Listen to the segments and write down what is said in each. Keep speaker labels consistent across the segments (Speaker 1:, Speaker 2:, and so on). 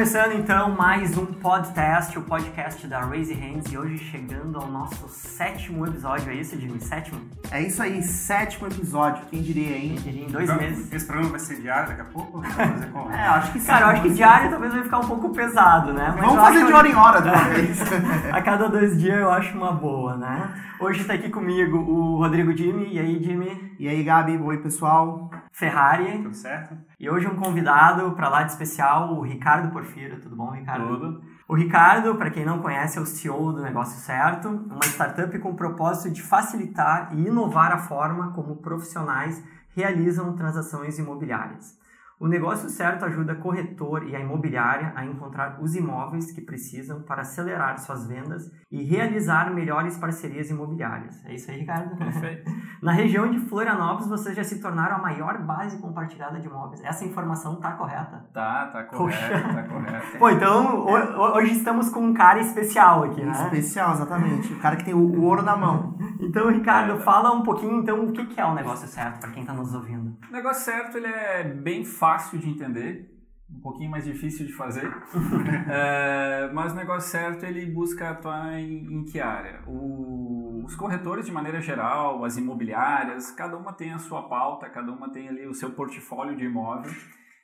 Speaker 1: Começando então mais um podcast, o podcast da Raise Hands, e hoje chegando ao nosso sétimo episódio, é isso, Jimmy? Sétimo?
Speaker 2: É isso aí, sétimo episódio, quem diria, hein?
Speaker 1: Quem diria em dois
Speaker 3: Então,
Speaker 1: meses.
Speaker 3: Esse programa vai ser diário daqui a pouco? Vamos fazer como?
Speaker 2: É, acho que sim.
Speaker 1: Cara, eu acho que diário talvez vai ficar um pouco pesado, né? Mas
Speaker 2: Vamos fazer
Speaker 1: acho
Speaker 2: de hora em hora de uma vez.
Speaker 1: A cada dois dias eu acho uma boa, né? Hoje tá aqui comigo o Rodrigo Jimmy, e aí, Jimmy?
Speaker 2: E aí, Gabi, oi pessoal.
Speaker 1: Ferrari.
Speaker 3: Tudo certo?
Speaker 1: E hoje um convidado para lá de especial, o Ricardo Porfiro. Tudo bom, Ricardo?
Speaker 3: Tudo.
Speaker 1: O Ricardo, para quem não conhece, é o CEO do Negócio Certo, uma startup com o propósito de facilitar e inovar a forma como profissionais realizam transações imobiliárias. O Negócio Certo ajuda corretor e a imobiliária a encontrar os imóveis que precisam para acelerar suas vendas e realizar melhores parcerias imobiliárias. É isso aí, Ricardo?
Speaker 3: Perfeito.
Speaker 1: Na região de Florianópolis, vocês já se tornaram a maior base compartilhada de imóveis. Essa informação está correta?
Speaker 3: Tá, tá
Speaker 1: Poxa.
Speaker 3: correto, tá correto.
Speaker 1: Pô, então ho- ho- hoje estamos com um cara especial aqui, né?
Speaker 2: Especial, exatamente. O cara que tem o, o ouro na mão.
Speaker 1: Então, Ricardo, fala um pouquinho então o que que é o negócio certo para quem está nos ouvindo.
Speaker 3: O negócio certo ele é bem fácil de entender, um pouquinho mais difícil de fazer, É, mas o negócio certo ele busca atuar em, em que área? O- os corretores de maneira geral, as imobiliárias, cada uma tem a sua pauta, cada uma tem ali o seu portfólio de imóvel.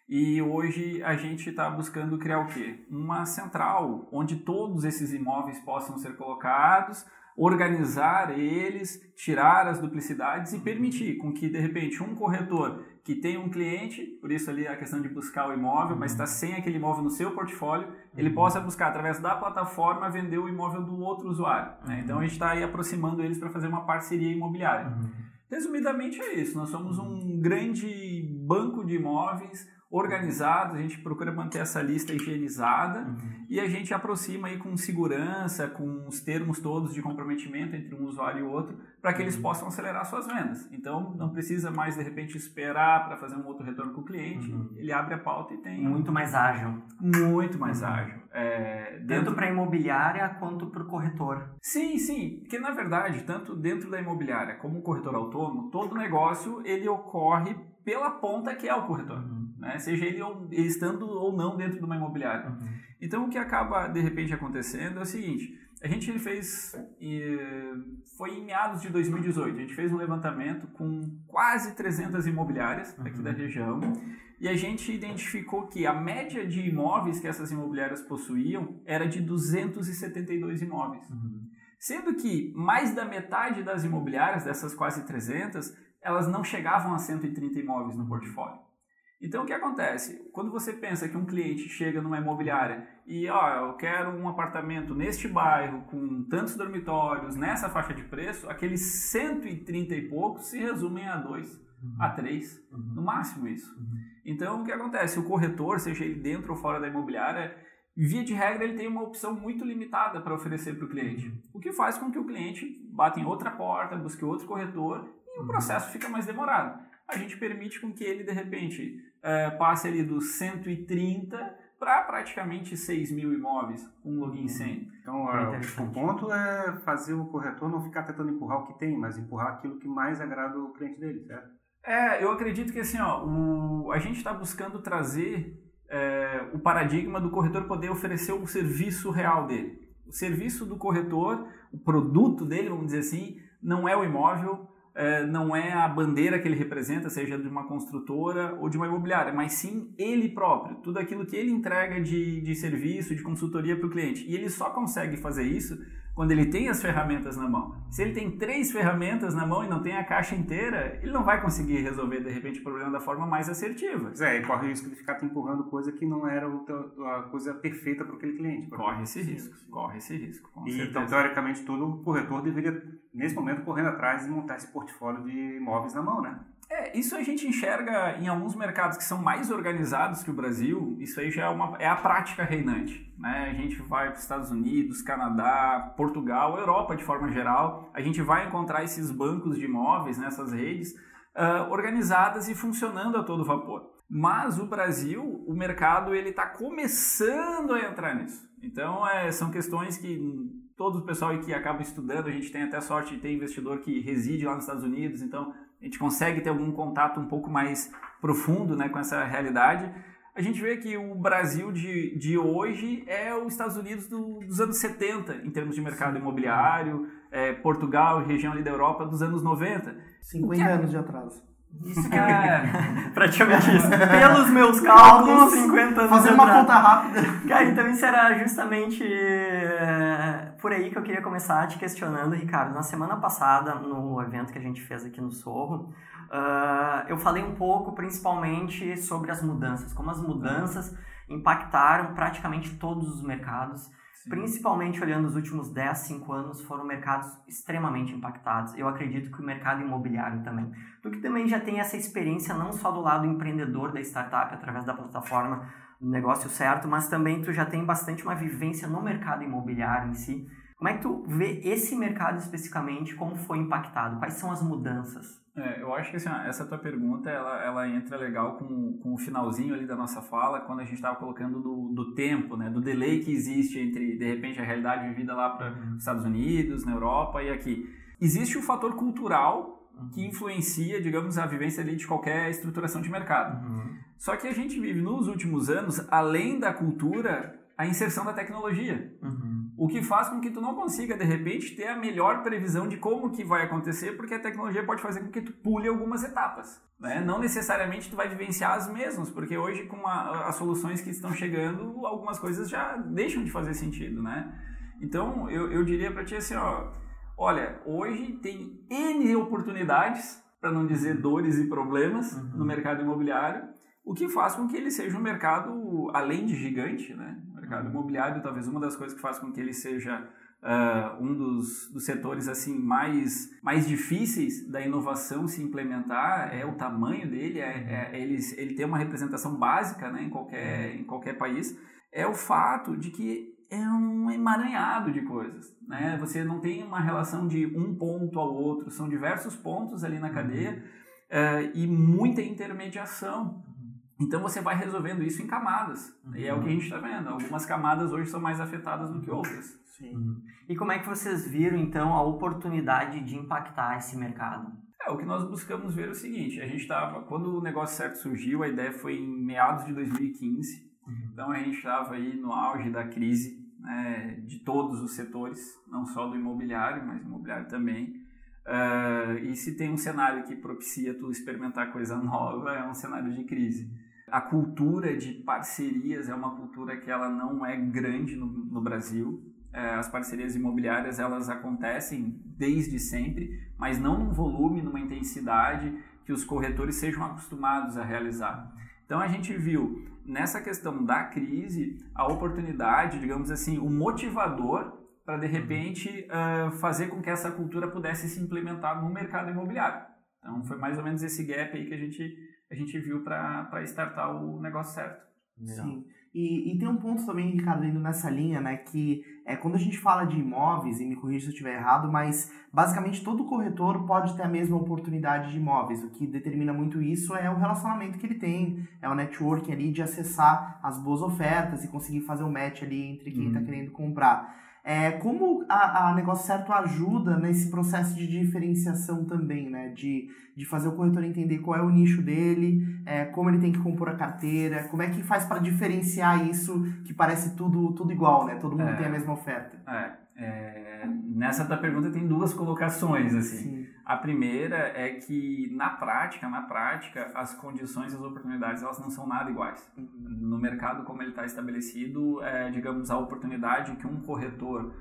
Speaker 3: E hoje a gente está buscando criar o quê? Uma central onde todos esses imóveis possam ser colocados, organizar eles, tirar as duplicidades e permitir com que de repente um corretor que tem um cliente, por isso ali a questão de buscar o imóvel, mas está sem aquele imóvel no seu portfólio, ele possa buscar através da plataforma vender o imóvel do outro usuário. né? Então a gente está aí aproximando eles para fazer uma parceria imobiliária. Resumidamente é isso. Nós somos um grande banco de imóveis organizado, a gente procura manter essa lista higienizada e a gente aproxima aí com segurança, com os termos todos de comprometimento entre um usuário e outro, para que eles possam acelerar suas vendas. Então não precisa mais de repente esperar para fazer um outro retorno com o cliente, ele abre a pauta e tem
Speaker 1: Muito mais ágil.
Speaker 3: muito mais ágil. É,
Speaker 1: Tanto para a imobiliária quanto para o corretor.
Speaker 3: Sim, sim, porque na verdade, tanto dentro da imobiliária como o corretor autônomo, todo negócio ele ocorre pela ponta que é o corretor, né? seja ele, ou- ele estando ou não dentro de uma imobiliária. Então o que acaba de repente acontecendo é o seguinte, a gente fez, foi em meados de 2018, a gente fez um levantamento com quase 300 imobiliárias aqui da região. E a gente identificou que a média de imóveis que essas imobiliárias possuíam era de 272 imóveis. Sendo que mais da metade das imobiliárias, dessas quase 300, elas não chegavam a 130 imóveis no portfólio. Então o que acontece? Quando você pensa que um cliente chega numa imobiliária e, ó, eu quero um apartamento neste bairro com tantos dormitórios, nessa faixa de preço, aqueles 130 e poucos se resumem a dois, a três, no máximo isso. Então o que acontece? O corretor, seja ele dentro ou fora da imobiliária, via de regra ele tem uma opção muito limitada para oferecer para o cliente, o que faz com que o cliente bata em outra porta, busque outro corretor e o processo fica mais demorado. A gente permite com que ele de repente eh, passe ali dos 130 para praticamente 6 mil imóveis com um login sem.
Speaker 4: Então,
Speaker 1: É
Speaker 4: é, o ponto é fazer o corretor não ficar tentando empurrar o que tem, mas empurrar aquilo que mais agrada o cliente dele, certo?
Speaker 3: É, eu acredito que assim, ó, o, a gente está buscando trazer é, o paradigma do corretor poder oferecer o serviço real dele. O serviço do corretor, o produto dele, vamos dizer assim, não é o imóvel, é, não é a bandeira que ele representa, seja de uma construtora ou de uma imobiliária, mas sim ele próprio, tudo aquilo que ele entrega de, de serviço, de consultoria para o cliente. E ele só consegue fazer isso quando ele tem as ferramentas na mão. Se ele tem três ferramentas na mão e não tem a caixa inteira, ele não vai conseguir resolver de repente o problema da forma mais assertiva.
Speaker 4: Pois é, e corre o risco de ficar te empurrando coisa que não era a coisa perfeita para aquele cliente.
Speaker 3: Corre esse risco, corre esse risco.
Speaker 4: E,
Speaker 3: certeza.
Speaker 4: então, teoricamente, todo corretor deveria, nesse momento, correndo atrás e montar esse portfólio de imóveis na mão, né?
Speaker 3: É, isso a gente enxerga em alguns mercados que são mais organizados que o Brasil, isso aí já é, uma, é a prática reinante. Né? A gente vai para os Estados Unidos, Canadá, Portugal, Europa de forma geral, a gente vai encontrar esses bancos de imóveis, nessas redes, ah, organizadas e funcionando a todo vapor. Mas o Brasil, o mercado, ele está começando a entrar nisso. Então, é, são questões que todo o pessoal aí que acaba estudando, a gente tem até sorte de ter investidor que reside lá nos Estados Unidos, então a gente consegue ter algum contato um pouco mais profundo né, com essa realidade. a gente vê que o Brasil de, de hoje é os Estados Unidos do, dos anos 70, em termos de mercado imobiliário, é, Portugal e região ali da Europa dos anos 90.
Speaker 2: 50 é... anos de atraso.
Speaker 1: Isso que é praticamente isso. Pelos meus cálculos, 50 anos
Speaker 2: Fazer uma conta rápida.
Speaker 1: Cara, então isso era justamente é, por aí que eu queria começar te questionando, Ricardo. Na semana passada, no evento que a gente fez aqui no Sorro, uh, eu falei um pouco principalmente sobre as mudanças, como as mudanças impactaram praticamente todos os mercados principalmente olhando os últimos 10, 5 anos, foram mercados extremamente impactados. Eu acredito que o mercado imobiliário também. Que também já tem essa experiência não só do lado empreendedor da startup, através da plataforma do negócio certo, mas também tu já tem bastante uma vivência no mercado imobiliário em si. Como é que tu vê esse mercado especificamente, como foi impactado? Quais são as mudanças?
Speaker 3: É, eu acho que assim, essa tua pergunta ela, ela entra legal com, com o finalzinho ali da nossa fala, quando a gente estava colocando do, do tempo, né, do delay que existe entre, de repente, a realidade vivida lá para os uhum. Estados Unidos, na Europa e aqui. Existe o fator cultural que uhum. influencia, digamos, a vivência ali de qualquer estruturação de mercado. Uhum. Só que a gente vive nos últimos anos, além da cultura, a inserção da tecnologia. Uhum. O que faz com que tu não consiga, de repente, ter a melhor previsão de como que vai acontecer, porque a tecnologia pode fazer com que tu pule algumas etapas. Né? Não necessariamente tu vai vivenciar as mesmas, porque hoje, com a, as soluções que estão chegando, algumas coisas já deixam de fazer sentido, né? Então, eu, eu diria para ti assim, ó, olha, hoje tem N oportunidades, para não dizer dores e problemas, uhum. no mercado imobiliário, o que faz com que ele seja um mercado, além de gigante, né? O mercado imobiliário, talvez uma das coisas que faz com que ele seja uh, um dos, dos setores assim mais, mais difíceis da inovação se implementar é o tamanho dele, é, é ele, ele ter uma representação básica né, em, qualquer, em qualquer país, é o fato de que é um emaranhado de coisas. Né? Você não tem uma relação de um ponto ao outro, são diversos pontos ali na cadeia uh, e muita intermediação. Então você vai resolvendo isso em camadas. Uhum. E é o que a gente está vendo. Algumas camadas hoje são mais afetadas do que outras.
Speaker 1: Sim. Uhum. E como é que vocês viram então a oportunidade de impactar esse mercado?
Speaker 3: É, o que nós buscamos ver é o seguinte, a gente estava, quando o negócio certo surgiu, a ideia foi em meados de 2015, então a gente estava aí no auge da crise né, de todos os setores, não só do imobiliário, mas imobiliário também, uh, e se tem um cenário que propicia tu experimentar coisa nova, é um cenário de crise. A cultura de parcerias é uma cultura que ela não é grande no, no Brasil. É, as parcerias imobiliárias elas acontecem desde sempre, mas não num volume, numa intensidade que os corretores sejam acostumados a realizar. Então a gente viu nessa questão da crise a oportunidade, digamos assim, o motivador para de repente uh, fazer com que essa cultura pudesse se implementar no mercado imobiliário. Então foi mais ou menos esse gap aí que a gente a gente viu para startar o negócio certo.
Speaker 2: Sim. E, e, tem um ponto também, Ricardo, indo nessa linha, né? Que é quando a gente fala de imóveis, e me corrija se eu estiver errado, mas basicamente todo corretor pode ter a mesma oportunidade de imóveis. O que determina muito isso é o relacionamento que ele tem, é o networking ali de acessar as boas ofertas e conseguir fazer o um match ali entre quem está uhum. querendo comprar. É, como a, a Negócio Certo ajuda nesse processo de diferenciação também, né? De, de fazer o corretor entender qual é o nicho dele, é, como ele tem que compor a carteira, como é que faz para diferenciar isso que parece tudo, tudo igual, né? Todo mundo é, tem a mesma oferta.
Speaker 3: É, é, nessa tua pergunta tem duas colocações, assim. Sim. A primeira é que na prática, na prática, as condições e as oportunidades elas não são nada iguais. Uhum. No mercado como ele está estabelecido, é, digamos a oportunidade que um corretor,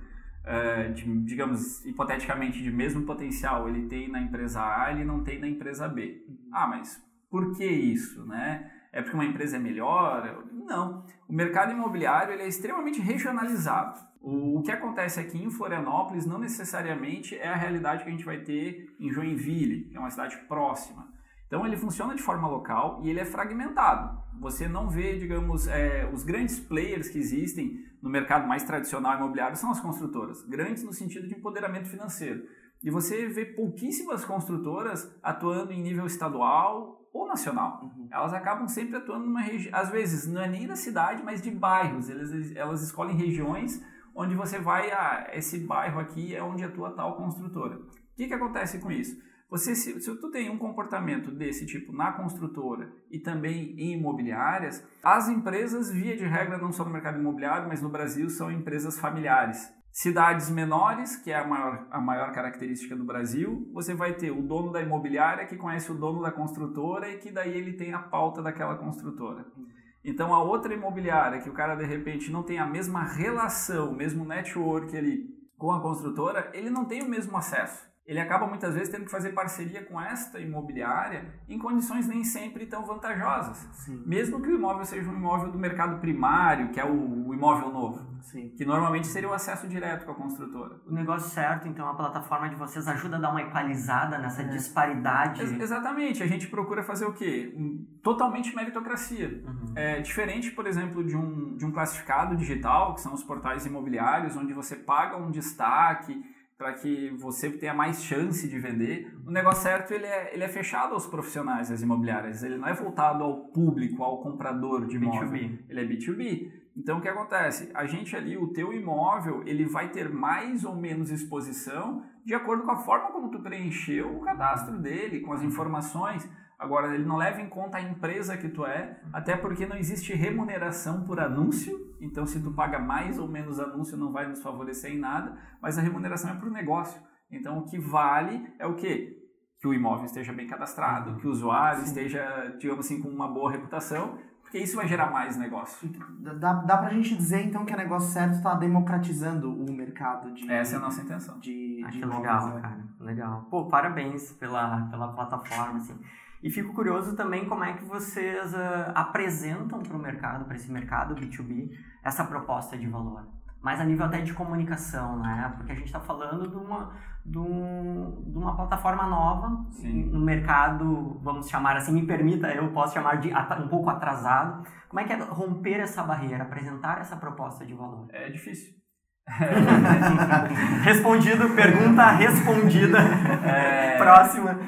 Speaker 3: é, de, digamos hipoteticamente de mesmo potencial, ele tem na empresa A, ele não tem na empresa B. Uhum. Ah, mas por que isso, né? É porque uma empresa é melhor? Não. O mercado imobiliário ele é extremamente regionalizado. O, que acontece aqui em Florianópolis não necessariamente é a realidade que a gente vai ter em Joinville, que é uma cidade próxima. Então ele funciona de forma local e ele é fragmentado. Você não vê, digamos, é, os grandes players que existem no mercado mais tradicional imobiliário são as construtoras, grandes no sentido de empoderamento financeiro. E você vê pouquíssimas construtoras atuando em nível estadual ou nacional. Uhum. Elas acabam sempre atuando numa região, às vezes não é nem da cidade, mas de bairros. Elas, elas escolhem regiões onde você vai, ah, esse bairro aqui é onde atua tal construtora. O que, que acontece com isso? Você, se, se tu tem um comportamento desse tipo na construtora e também em imobiliárias, as empresas, via de regra, não só no mercado imobiliário, mas no Brasil, são empresas familiares. Cidades menores, que é a maior, a maior característica do Brasil, você vai ter o dono da imobiliária que conhece o dono da construtora e que daí ele tem a pauta daquela construtora. Então a outra imobiliária, que o cara de repente não tem a mesma relação, o mesmo network ali com a construtora, ele não tem o mesmo acesso ele acaba muitas vezes tendo que fazer parceria com esta imobiliária em condições nem sempre tão vantajosas. Sim. Mesmo que o imóvel seja um imóvel do mercado primário, que é o, o imóvel novo, Sim. que normalmente seria o acesso direto com a construtora.
Speaker 1: O negócio certo, então, a plataforma de vocês ajuda a dar uma equalizada nessa é. disparidade.
Speaker 3: Ex exatamente, a gente procura fazer o quê? Totalmente meritocracia. Uhum. É diferente, por exemplo, de um, de um classificado digital, que são os portais imobiliários, onde você paga um destaque para que você tenha mais chance de vender. O negócio certo ele é, ele é fechado aos profissionais das imobiliárias, ele não é voltado ao público, ao comprador de imóvel. B2B. Ele é B2B. Então o que acontece? A gente ali, o teu imóvel, ele vai ter mais ou menos exposição de acordo com a forma como tu preencheu o cadastro dele, com as informações. Agora, ele não leva em conta a empresa que tu é, até porque não existe remuneração por anúncio. Então, se tu paga mais ou menos anúncio, não vai nos favorecer em nada, mas a remuneração é por negócio. Então, o que vale é o quê? Que o imóvel esteja bem cadastrado, que o usuário Sim. esteja, digamos assim, com uma boa reputação, porque isso vai gerar mais negócio.
Speaker 2: Dá, dá pra gente dizer, então, que o negócio certo está democratizando o mercado de...
Speaker 3: Essa é a nossa intenção.
Speaker 1: De, ah, de que legal, né? cara. Legal. Pô, parabéns pela, pela plataforma, assim. E fico curioso também como é que vocês uh, apresentam para o mercado, para esse mercado B2B, essa proposta de valor. Mas a nível até de comunicação, né? Porque a gente está falando de uma, de, um, de, uma plataforma nova, Sim. no mercado, vamos chamar assim, me permita, eu posso chamar de um pouco atrasado. Como é que é romper essa barreira, apresentar essa proposta de valor?
Speaker 3: É difícil.
Speaker 1: Respondido, pergunta respondida. É... Próxima.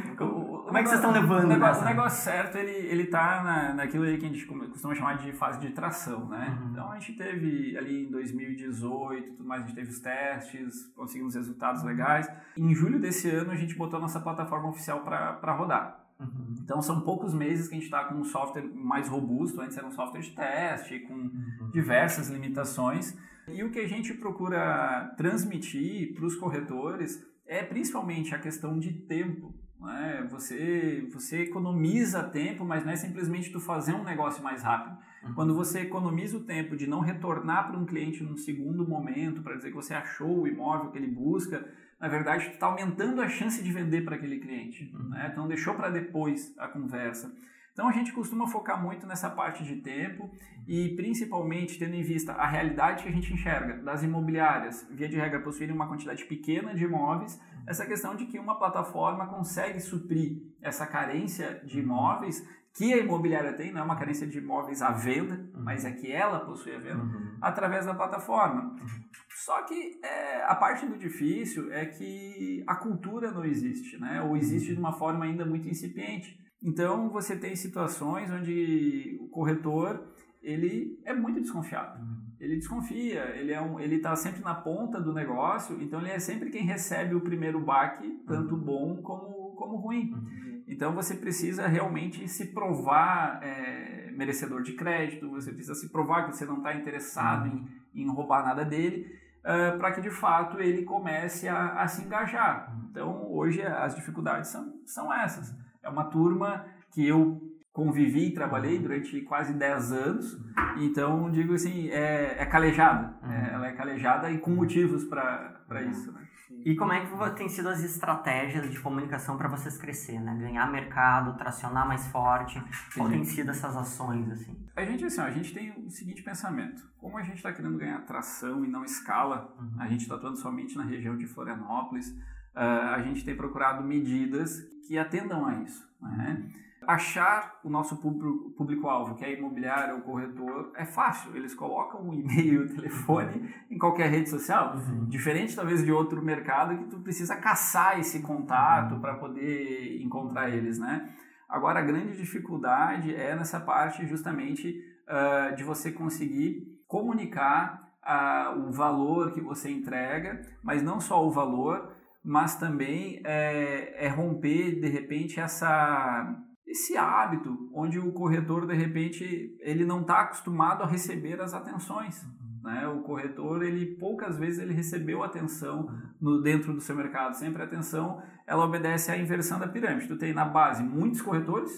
Speaker 1: Como é que vocês estão levando? O
Speaker 3: negócio, o negócio certo, ele, ele tá na, naquilo aí que a gente costuma chamar de fase de tração, né? Uhum. Então a gente teve ali em 2018, tudo mais, a gente teve os testes, conseguimos resultados legais. Em julho desse ano a gente botou a nossa plataforma oficial para rodar. Uhum. Então são poucos meses que a gente está com um software mais robusto, antes era um software de teste, com uhum. diversas limitações. E o que a gente procura transmitir para os corretores é principalmente a questão de tempo. É? Você, você economiza tempo, mas não é simplesmente tu fazer um negócio mais rápido. Uhum. Quando você economiza o tempo de não retornar para um cliente num segundo momento para dizer que você achou o imóvel que ele busca, na verdade tu está aumentando a chance de vender para aquele cliente. Uhum. Né? Então deixou para depois a conversa. Então a gente costuma focar muito nessa parte de tempo e principalmente tendo em vista a realidade que a gente enxerga das imobiliárias, via de regra possuírem uma quantidade pequena de imóveis, essa questão de que uma plataforma consegue suprir essa carência de imóveis que a imobiliária tem, não é uma carência de imóveis à venda, uhum. mas é que ela possui a venda, uhum. através da plataforma. Uhum. Só que é, a parte do difícil é que a cultura não existe, né? ou existe de uma forma ainda muito incipiente. Então você tem situações onde o corretor ele é muito desconfiado. Ele desconfia, ele é um, ele está sempre na ponta do negócio, então ele é sempre quem recebe o primeiro baque, tanto uhum. bom como, como ruim. Uhum. Então você precisa realmente se provar é, merecedor de crédito, você precisa se provar que você não está interessado uhum. em, em roubar nada dele, uh, é, para que de fato ele comece a, a se engajar. Então hoje as dificuldades são, são essas é uma turma que eu convivi e trabalhei uhum. durante quase 10 anos, então digo assim, é, é calejada, uhum. é, ela é calejada e com motivos para uhum. isso. Né?
Speaker 1: E como é que tem sido as estratégias de comunicação para vocês crescer, né? Ganhar mercado, tracionar mais forte? Como tem sido essas ações, assim?
Speaker 3: A gente, assim, a gente tem o seguinte pensamento. Como a gente está querendo ganhar tração e não escala, uhum. a gente está atuando somente na região de Florianópolis, uh, a gente tem procurado medidas que atendam a isso. Né? Achar o nosso público-alvo, que é imobiliário ou corretor, é fácil. Eles colocam o um e-mail, o telefone em qualquer rede social. Uhum. Diferente, talvez, de outro mercado que tu precisa caçar esse contato uhum. para poder encontrar eles, né? Agora, a grande dificuldade é nessa parte, justamente, uh, de você conseguir comunicar uh, o valor que você entrega, mas não só o valor, mas também é, é romper, de repente, essa, esse hábito onde o corretor, de repente, ele não está acostumado a receber as atenções. Né? O corretor, ele poucas vezes ele recebeu atenção no, dentro do seu mercado. Sempre a atenção, ela obedece à inversão da pirâmide. Tu tem na base muitos corretores,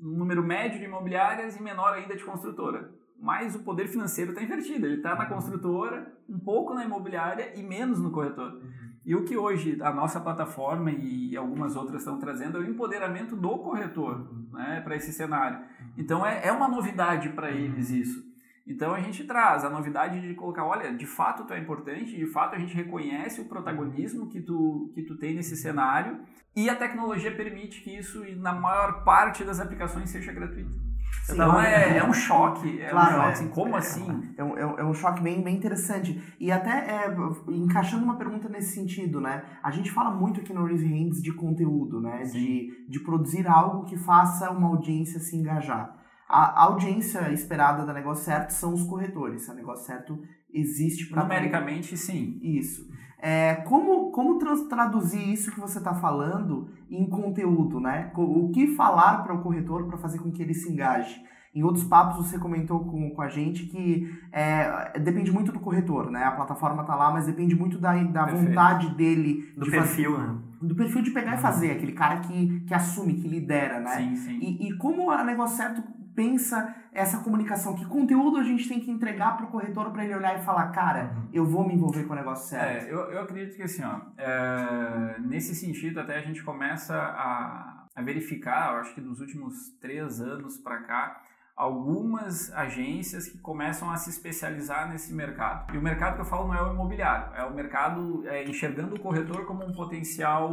Speaker 3: um número médio de imobiliárias e menor ainda de construtora. Mas o poder financeiro está invertido. Ele está na construtora, um pouco na imobiliária e menos no corretor. E o que hoje a nossa plataforma e algumas outras estão trazendo é o empoderamento do corretor né, para esse cenário. Então é, é uma novidade para eles isso. Então a gente traz a novidade de colocar, olha, de fato tu é importante, de fato a gente reconhece o protagonismo que tu, que tu tem nesse cenário e a tecnologia permite que isso, na maior parte das aplicações, seja gratuito. Sim, então é, é, um choque, é claro, um choque, assim, como
Speaker 2: é,
Speaker 3: assim?
Speaker 2: É, um, é um choque bem, bem interessante. E até é, encaixando uma pergunta nesse sentido, né? A gente fala muito aqui no Raise Hands de conteúdo, né? De, de produzir algo que faça uma audiência se engajar. A audiência esperada da Negócio Certo são os corretores. A Negócio Certo existe para...
Speaker 3: Numericamente, sim.
Speaker 2: Isso. É, como como traduzir isso que você está falando em conteúdo, né? O que falar para o corretor para fazer com que ele se engaje? Em outros papos você comentou com, com a gente que é, depende muito do corretor, né? A plataforma tá lá, mas depende muito da, da vontade dele.
Speaker 1: Do de perfil, fazer, né?
Speaker 2: Do perfil de pegar e fazer, aquele cara que, que assume, que lidera, né?
Speaker 3: Sim, sim.
Speaker 2: E, e como a Negócio Certo pensa essa comunicação? Que conteúdo a gente tem que entregar para o corretor para ele olhar e falar, cara, uhum. eu vou me envolver com o negócio certo?
Speaker 3: É, eu, eu acredito que assim, ó, é, nesse sentido até a gente começa a, a verificar, eu acho que nos últimos três anos para cá, algumas agências que começam a se especializar nesse mercado. E o mercado que eu falo não é o imobiliário, é o mercado é, enxergando o corretor como um potencial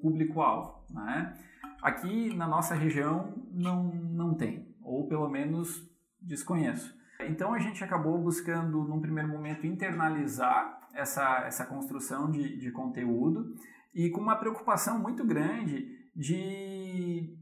Speaker 3: público-alvo. Né? Aqui na nossa região não, não tem ou pelo menos desconheço. Então a gente acabou buscando, num primeiro momento, internalizar essa, essa construção de, de conteúdo e com uma preocupação muito grande de,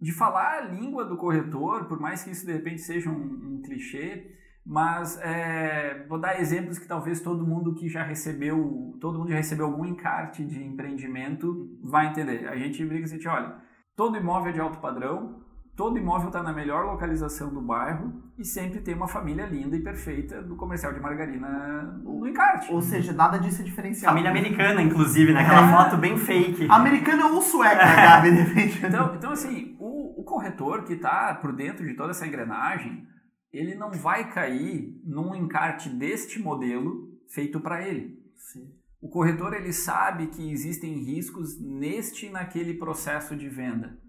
Speaker 3: de falar a língua do corretor, por mais que isso de repente seja um, um clichê, mas é, vou dar exemplos que talvez todo mundo que já recebeu, todo mundo já recebeu algum encarte de empreendimento vai entender. A gente brinca assim, olha, todo imóvel é de alto padrão, Todo imóvel está na melhor localização do bairro e sempre tem uma família linda e perfeita do comercial de margarina no encarte.
Speaker 2: Ou seja, nada disso é diferencial.
Speaker 1: Família americana, inclusive, né? Aquela é. foto bem fake.
Speaker 2: Americana ou sueca, né, Gabi? De repente.
Speaker 3: Então, então assim, o, o corretor que está por dentro de toda essa engrenagem, ele não vai cair num encarte deste modelo feito para ele.
Speaker 2: Sim.
Speaker 3: O corretor ele sabe que existem riscos neste e naquele processo de venda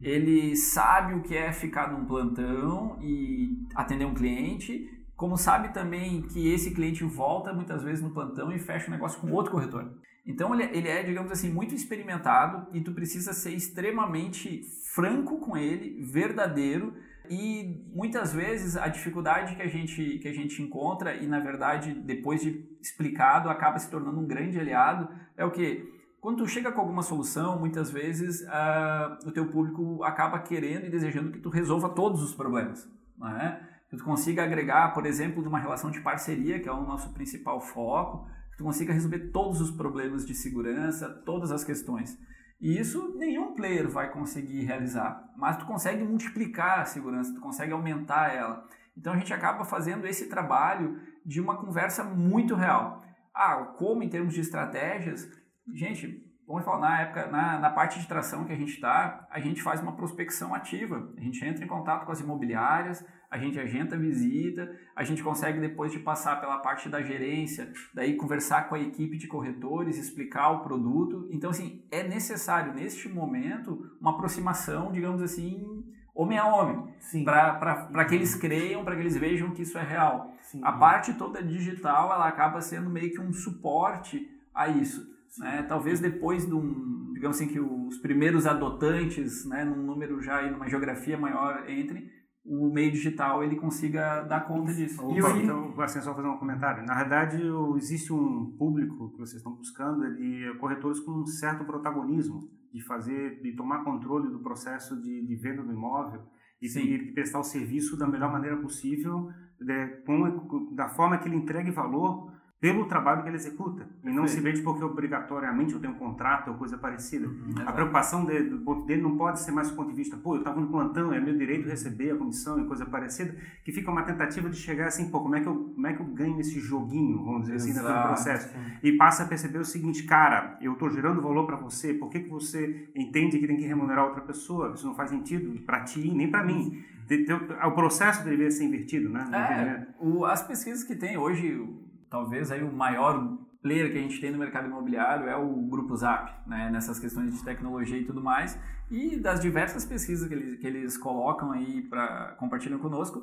Speaker 3: ele sabe o que é ficar num plantão e atender um cliente, como sabe também que esse cliente volta muitas vezes no plantão e fecha o negócio com outro corretor. Então ele, ele é, digamos assim, muito experimentado e tu precisa ser extremamente franco com ele, verdadeiro e muitas vezes a dificuldade que a gente que a gente encontra e na verdade depois de explicado acaba se tornando um grande aliado é o que quando tu chega com alguma solução, muitas vezes uh, o teu público acaba querendo e desejando que tu resolva todos os problemas, né? Que tu consiga agregar, por exemplo, numa relação de parceria, que é o nosso principal foco, que tu consiga resolver todos os problemas de segurança, todas as questões. E isso nenhum player vai conseguir realizar, mas tu consegue multiplicar a segurança, tu consegue aumentar ela. Então a gente acaba fazendo esse trabalho de uma conversa muito real. Ah, como em termos de estratégias, gente, vamos falar, na época, na, na parte de tração que a gente está, a gente faz uma prospecção ativa. A gente entra em contato com as imobiliárias, a gente agenda visita, a gente consegue depois de passar pela parte da gerência, daí conversar com a equipe de corretores, explicar o produto. Então, assim, é necessário neste momento uma aproximação, digamos assim, homem a homem, para que eles creiam, para que eles vejam que isso é real. Sim. A parte toda digital, ela acaba sendo meio que um suporte a isso. Né? Talvez depois de um, digamos assim, que os primeiros adotantes, né, num número já e numa geografia maior entrem, o meio digital ele consiga dar conta disso.
Speaker 4: Opa, eu, então, assim, só fazer um comentário. Na verdade, existe um público que vocês estão buscando de corretores com um certo protagonismo de fazer, de tomar controle do processo de, de venda do imóvel e de, de prestar o serviço da melhor maneira possível, de, com, da forma que ele entregue valor pelo trabalho que ele executa. E não se vende porque obrigatoriamente eu tenho um contrato ou coisa parecida.
Speaker 3: Uhum,
Speaker 4: a preocupação dele, do ponto dele não pode ser mais do ponto de vista, pô, eu estava no plantão, é meu direito receber a comissão e coisa parecida, que fica uma tentativa de chegar assim, pô, como é que eu, como é que eu ganho esse joguinho, vamos dizer assim, naquele
Speaker 3: Exato,
Speaker 4: processo? E passa a perceber o seguinte, cara, eu estou gerando valor para você, por que, que você entende que tem que remunerar outra pessoa? Isso não faz sentido para ti, nem para mim. De- O processo deveria ser invertido, né? no.
Speaker 3: É, o- as pesquisas que tem hoje, talvez aí o maior player que a gente tem no mercado imobiliário é o Grupo Zap, né, nessas questões de tecnologia e tudo mais, e das diversas pesquisas que eles, que eles colocam aí para compartilham conosco,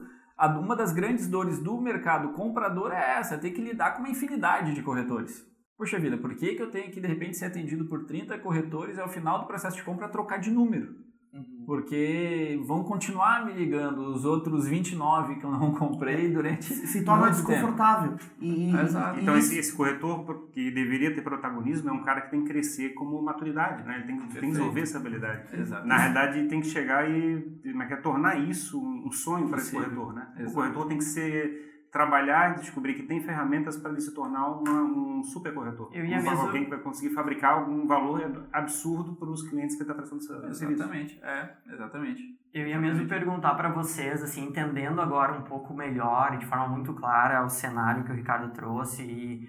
Speaker 3: uma das grandes dores do mercado comprador é essa, ter que lidar com uma infinidade de corretores. Poxa vida, por que, que eu tenho que de repente ser atendido por 30 corretores e ao final do processo de compra trocar de número? Porque vão continuar me ligando os outros 29 que eu não comprei durante
Speaker 2: Se, se torna desconfortável. E, e-
Speaker 3: Exato.
Speaker 2: e
Speaker 4: Então,
Speaker 2: isso-
Speaker 4: esse, esse corretor que deveria ter protagonismo é um cara que tem que crescer como maturidade, né? Ele tem, que- tem que desenvolver essa habilidade.
Speaker 3: Exato.
Speaker 4: Na realidade, tem que chegar e como é que é, tornar isso um sonho para esse corretor, né? O
Speaker 3: Exato.
Speaker 4: corretor tem que ser trabalhar e descobrir que tem ferramentas para ele se tornar uma- um super corretor.
Speaker 1: Eu ia
Speaker 4: um,
Speaker 1: mesmo-
Speaker 4: Alguém que vai conseguir fabricar algum valor absurdo para os clientes que ele está prestando seu serviço.
Speaker 3: Exatamente, é, exatamente.
Speaker 1: Eu ia mesmo perguntar para vocês, assim, entendendo agora um pouco melhor e de forma muito clara o cenário que o Ricardo trouxe e,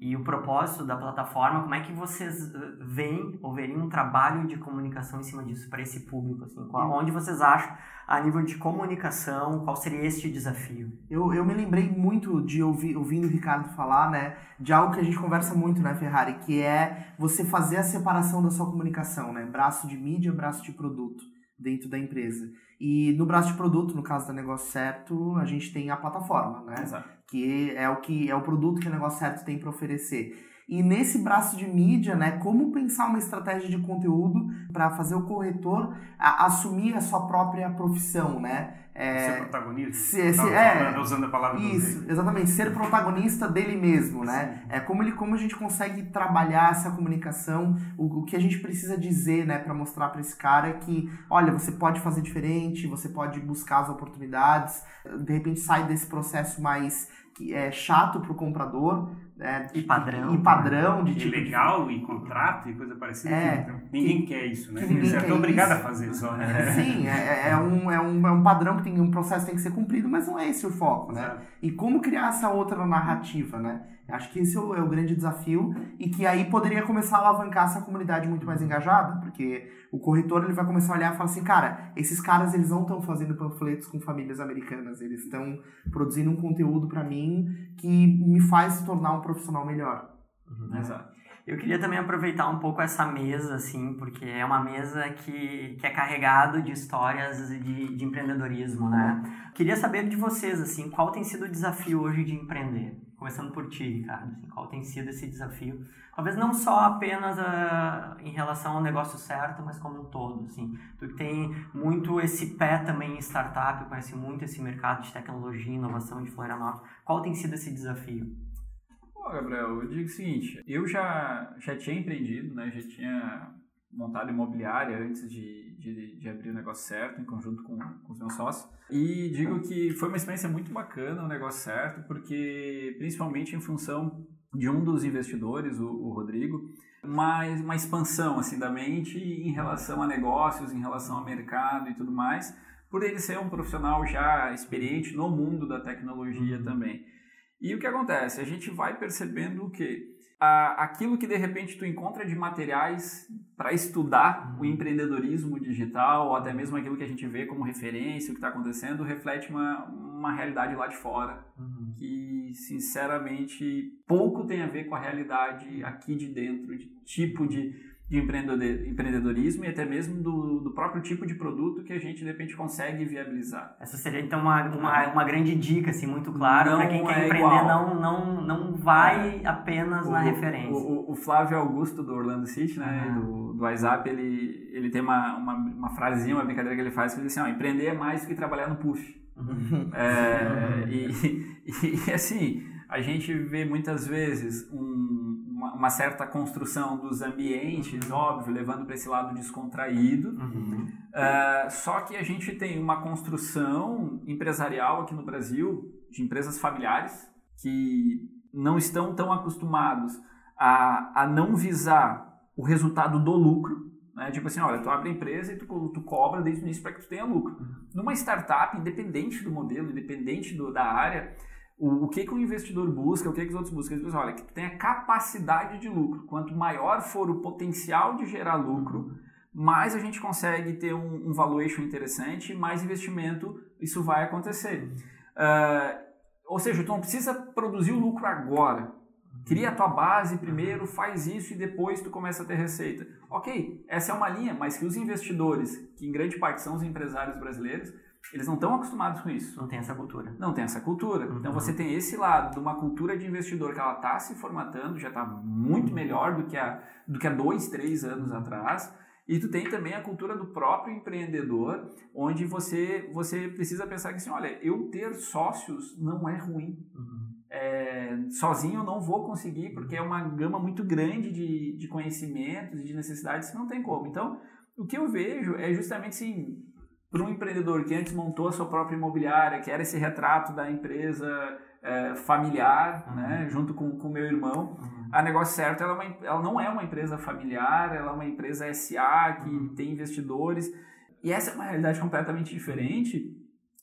Speaker 1: e o propósito da plataforma, como é que vocês eh, veem ou veriam um trabalho de comunicação em cima disso para esse público? Assim, qual, onde vocês acham, a nível de comunicação, qual seria este desafio?
Speaker 2: Eu, eu me lembrei muito de ouvir, ouvindo o Ricardo falar, né, de algo que a gente conversa muito, né, Ferrari, que é você fazer a separação da sua comunicação, né, braço de mídia, braço de produto dentro da empresa. E no braço de produto, no caso da Negócio Certo, a gente tem a plataforma, né,
Speaker 3: Exato.
Speaker 2: que é o que é o produto que o Negócio Certo tem para oferecer. E nesse braço de mídia, né, como pensar uma estratégia de conteúdo para fazer o corretor a- assumir a sua própria profissão, né? É,
Speaker 4: Ser protagonista.
Speaker 2: se- se-
Speaker 4: Tava
Speaker 2: é,
Speaker 4: falando, usando a palavra
Speaker 2: isso, exatamente, ser protagonista dele mesmo, né? É como ele, como a gente consegue trabalhar essa comunicação, o, o que a gente precisa dizer, né, para mostrar para esse cara é que, olha, você pode fazer diferente, você pode buscar as oportunidades, de repente sai desse processo mais que é chato pro comprador, né?
Speaker 1: E padrão.
Speaker 2: e padrão de
Speaker 4: E
Speaker 2: tipo de-
Speaker 4: legal e contrato e coisa parecida.
Speaker 2: É.
Speaker 4: que ninguém quer isso, né?
Speaker 2: que ninguém
Speaker 4: Você é obrigado
Speaker 2: isso.
Speaker 4: a fazer só, né?
Speaker 2: Sim, é, é, um, é, um, é um padrão que tem um processo que tem que ser cumprido, mas não é esse o foco, né?
Speaker 4: Exato.
Speaker 2: E como criar essa outra narrativa, né? Acho que esse é o, é o grande desafio e que aí poderia começar a alavancar essa comunidade muito mais engajada, porque o corretor ele vai começar a olhar e falar assim, cara, esses caras eles não estão fazendo panfletos com famílias americanas, eles estão produzindo um conteúdo para mim que me faz se tornar um profissional melhor.
Speaker 3: Exato.
Speaker 1: Eu queria também aproveitar um pouco essa mesa, assim, porque é uma mesa que, que é carregado de histórias de, de empreendedorismo, né? Queria saber de vocês, assim, qual tem sido o desafio hoje de empreender? Começando por ti, Ricardo, assim, qual tem sido esse desafio? Talvez não só apenas ah, em relação ao negócio certo, mas como um todo, assim. Tu tem muito esse pé também em startup, conhece muito esse mercado de tecnologia e inovação de Florianópolis. Qual tem sido esse desafio?
Speaker 3: Pô, Gabriel, eu digo o seguinte, eu já, já tinha empreendido, né, já tinha montado imobiliária antes de, de, de abrir o negócio certo, em conjunto com, com os meus sócios. E digo que foi uma experiência muito bacana o negócio certo, porque principalmente em função de um dos investidores, o, o Rodrigo, uma, uma expansão assim da mente em relação a negócios, em relação ao mercado e tudo mais, por ele ser um profissional já experiente no mundo da tecnologia também. E o que acontece? A gente vai percebendo que aquilo que de repente tu encontra de materiais para estudar o empreendedorismo digital, ou até mesmo aquilo que a gente vê como referência, o que está acontecendo, reflete uma, uma realidade lá de fora, que sinceramente pouco tem a ver com a realidade aqui de dentro, de tipo de, de empreendedor- empreendedorismo e até mesmo do, do próprio tipo de produto que a gente de repente consegue viabilizar.
Speaker 1: Essa seria então uma, uma, uma grande dica, assim, muito clara para quem quer
Speaker 3: é
Speaker 1: empreender,
Speaker 3: igual.
Speaker 1: não, não, não vai apenas na
Speaker 3: O-
Speaker 1: referência.
Speaker 3: O, o- o Flávio Augusto do Orlando City, né,
Speaker 1: Aham.
Speaker 3: do, do WhatsApp, ele, ele tem uma, uma, uma frasinha, uma brincadeira que ele faz, que ele diz assim, ó, empreender é mais do que trabalhar no push. É, e, e, assim, a gente vê muitas vezes um- uma, certa construção dos ambientes, óbvio, levando para esse lado descontraído,
Speaker 1: Uhum.
Speaker 3: é, só que a gente tem uma construção empresarial aqui no Brasil de empresas familiares que não estão tão acostumados a, a não visar o resultado do lucro, né? Tipo assim, olha, tu abre a empresa e tu, tu cobra desde o início para que tu tenha lucro. Uhum. Numa startup, independente do modelo, independente do, da área, o, o, que, que o investidor busca, o que, que os outros buscam? Eles buscam, olha, que tu tenha capacidade de lucro. Quanto maior for o potencial de gerar lucro, mais a gente consegue ter um, um valuation interessante, mais investimento isso vai acontecer. Uh, ou seja, tu não precisa produzir o lucro agora. Cria a tua base primeiro, faz isso e depois tu começa a ter receita. Ok, essa é uma linha, mas que os investidores, que em grande parte são os empresários brasileiros, eles não estão acostumados com isso.
Speaker 1: Não tem essa cultura.
Speaker 3: Não tem essa cultura. Uhum. Então você tem esse lado de uma cultura de investidor que ela está se formatando, já está muito melhor do que, há, do que há dois, três anos atrás. E tu tem também a cultura do próprio empreendedor, onde você, você precisa pensar que assim, olha, eu ter sócios não é ruim. Uhum. É, sozinho eu não vou conseguir, porque é uma gama muito grande de, de conhecimentos, de necessidades que não tem como. Então, o que eu vejo é justamente assim, para um empreendedor que antes montou a sua própria imobiliária, que era esse retrato da empresa é, familiar, uhum. né, junto com o meu irmão, uhum. a Negócio Certo ela, é uma, ela, não é uma empresa familiar, ela é uma empresa SA que uhum. tem investidores, e essa é uma realidade completamente diferente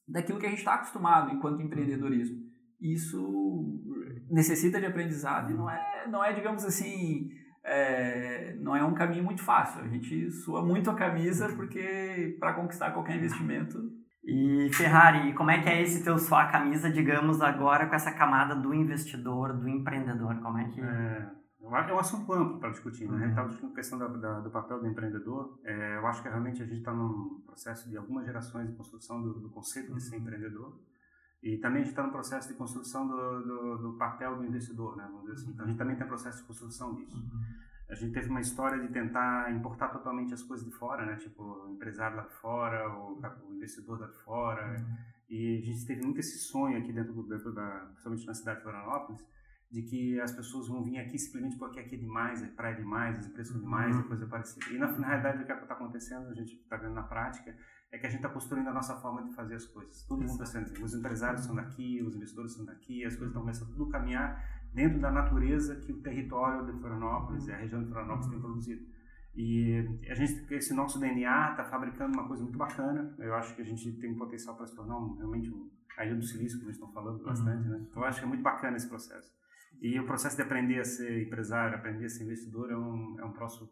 Speaker 3: daquilo que a gente está acostumado enquanto empreendedorismo. Isso necessita de aprendizado e não é, não é digamos assim, é, não é um caminho muito fácil. A gente sua muito a camisa porque para conquistar qualquer investimento.
Speaker 1: E Ferrari, como é que é esse teu suar a camisa, digamos, agora com essa camada do investidor, do empreendedor? Como é que. É,
Speaker 4: é um assunto amplo para discutir. Né? Uhum. A gente estava discutindo a questão da, da, do papel do empreendedor. É, eu acho que realmente a gente está num processo de algumas gerações de construção do, do conceito de ser uhum. empreendedor. E também a gente está no processo de construção do, do, do, papel do investidor, né? Assim. Então a gente também tem processo de construção disso. Uhum. A gente teve uma história de tentar importar totalmente as coisas de fora, né? Tipo, o empresário lá de fora, o, o investidor lá de fora. Uhum. E a gente teve muito esse sonho aqui dentro, dentro da, principalmente na cidade de Florianópolis, de que as pessoas vão vir aqui simplesmente porque aqui é demais, é praia demais, as empresas são demais, uhum. coisa parecida. E na, na realidade o que é está acontecendo, a gente está vendo na prática, é que a gente está construindo a nossa forma de fazer as coisas. Tudo acontecendo. Os empresários são daqui, os investidores são daqui, as coisas estão começando tudo a caminhar dentro da natureza que o território de Florianópolis e a região de Florianópolis tem produzido. E a gente, esse nosso DNA está fabricando uma coisa muito bacana. Eu acho que a gente tem um potencial para se tornar um, realmente um, a ilha do silício, que eles estão falando bastante, né? Então eu acho que é muito bacana esse processo. E o processo de aprender a ser empresário, aprender a ser investidor é um, é um troço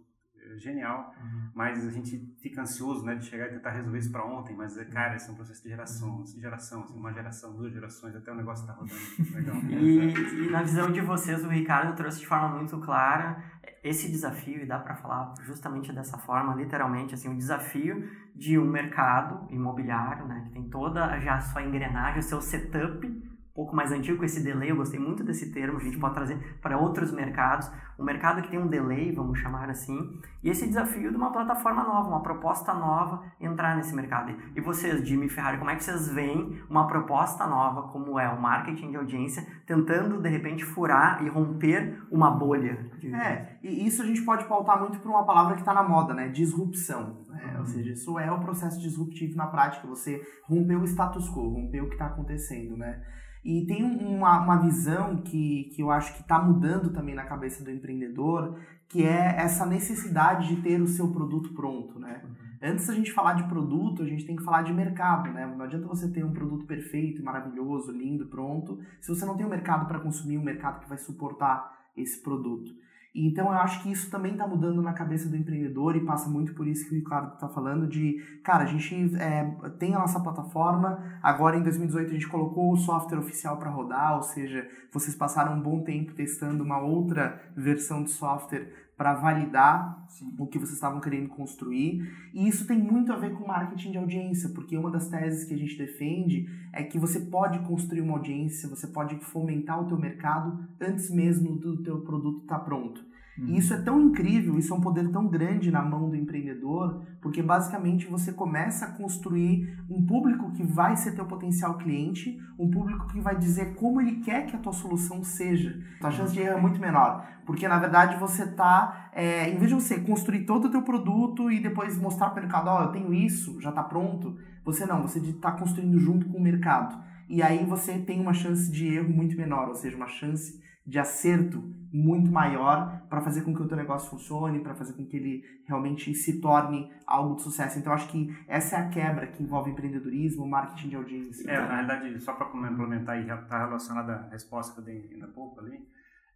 Speaker 4: genial, uhum. mas a gente fica ansioso, né, de chegar e tentar resolver isso para ontem, mas, cara, esse é um processo de geração, assim, geração, assim, uma geração, duas gerações, até o negócio tá rodando legal.
Speaker 1: e, e, na visão de vocês, o Ricardo trouxe de forma muito clara esse desafio, e dá para falar justamente dessa forma, literalmente, assim, o desafio de um mercado imobiliário, né, que tem toda já a sua engrenagem, o seu setup, pouco mais antigo com esse delay, eu gostei muito desse termo, a gente pode trazer para outros mercados, um mercado que tem um delay, vamos chamar assim, e esse desafio de uma plataforma nova, uma proposta nova entrar nesse mercado. E vocês, Jimmy Ferrari, como é que vocês veem uma proposta nova como é o marketing de audiência tentando de repente furar e romper uma bolha?
Speaker 2: É, e isso a gente pode pautar muito por uma palavra que está na moda, né? Disrupção. Né? Uhum. Ou seja, isso é o processo disruptivo na prática, você romper o status quo, romper o que está acontecendo, né? E tem uma, uma visão que, que eu acho que está mudando também na cabeça do empreendedor, que é essa necessidade de ter o seu produto pronto, né? Uhum. Antes da gente falar de produto, a gente tem que falar de mercado, né? Não adianta você ter um produto perfeito, maravilhoso, lindo, pronto, se você não tem um mercado para consumir, um mercado que vai suportar esse produto. Então eu acho que isso também está mudando na cabeça do empreendedor e passa muito por isso que o Ricardo está falando de, cara, a gente é, tem a nossa plataforma, agora em 2018 a gente colocou o software oficial para rodar, ou seja, vocês passaram um bom tempo testando uma outra versão de software para validar Sim. o que vocês estavam querendo construir. E isso tem muito a ver com marketing de audiência, porque uma das teses que a gente defende é que você pode construir uma audiência, você pode fomentar o teu mercado antes mesmo do teu produto estar tá pronto. Uhum. E isso é tão incrível, isso é um poder tão grande na mão do empreendedor, porque basicamente você começa a construir um público que vai ser teu potencial cliente, um público que vai dizer como ele quer que a tua solução seja. A chance de erro é muito menor, porque na verdade você está, é, em vez de você construir todo o teu produto e depois mostrar para o mercado, ó, oh, eu tenho isso, já está pronto, você não, você está construindo junto com o mercado. E aí você tem uma chance de erro muito menor, ou seja, uma chance de acerto muito maior para fazer com que o teu negócio funcione, para fazer com que ele realmente se torne algo de sucesso. Então, acho que essa é a quebra que envolve empreendedorismo, marketing de audiência.
Speaker 4: É, na realidade, só para complementar e está relacionada à resposta que eu dei ainda há pouco ali,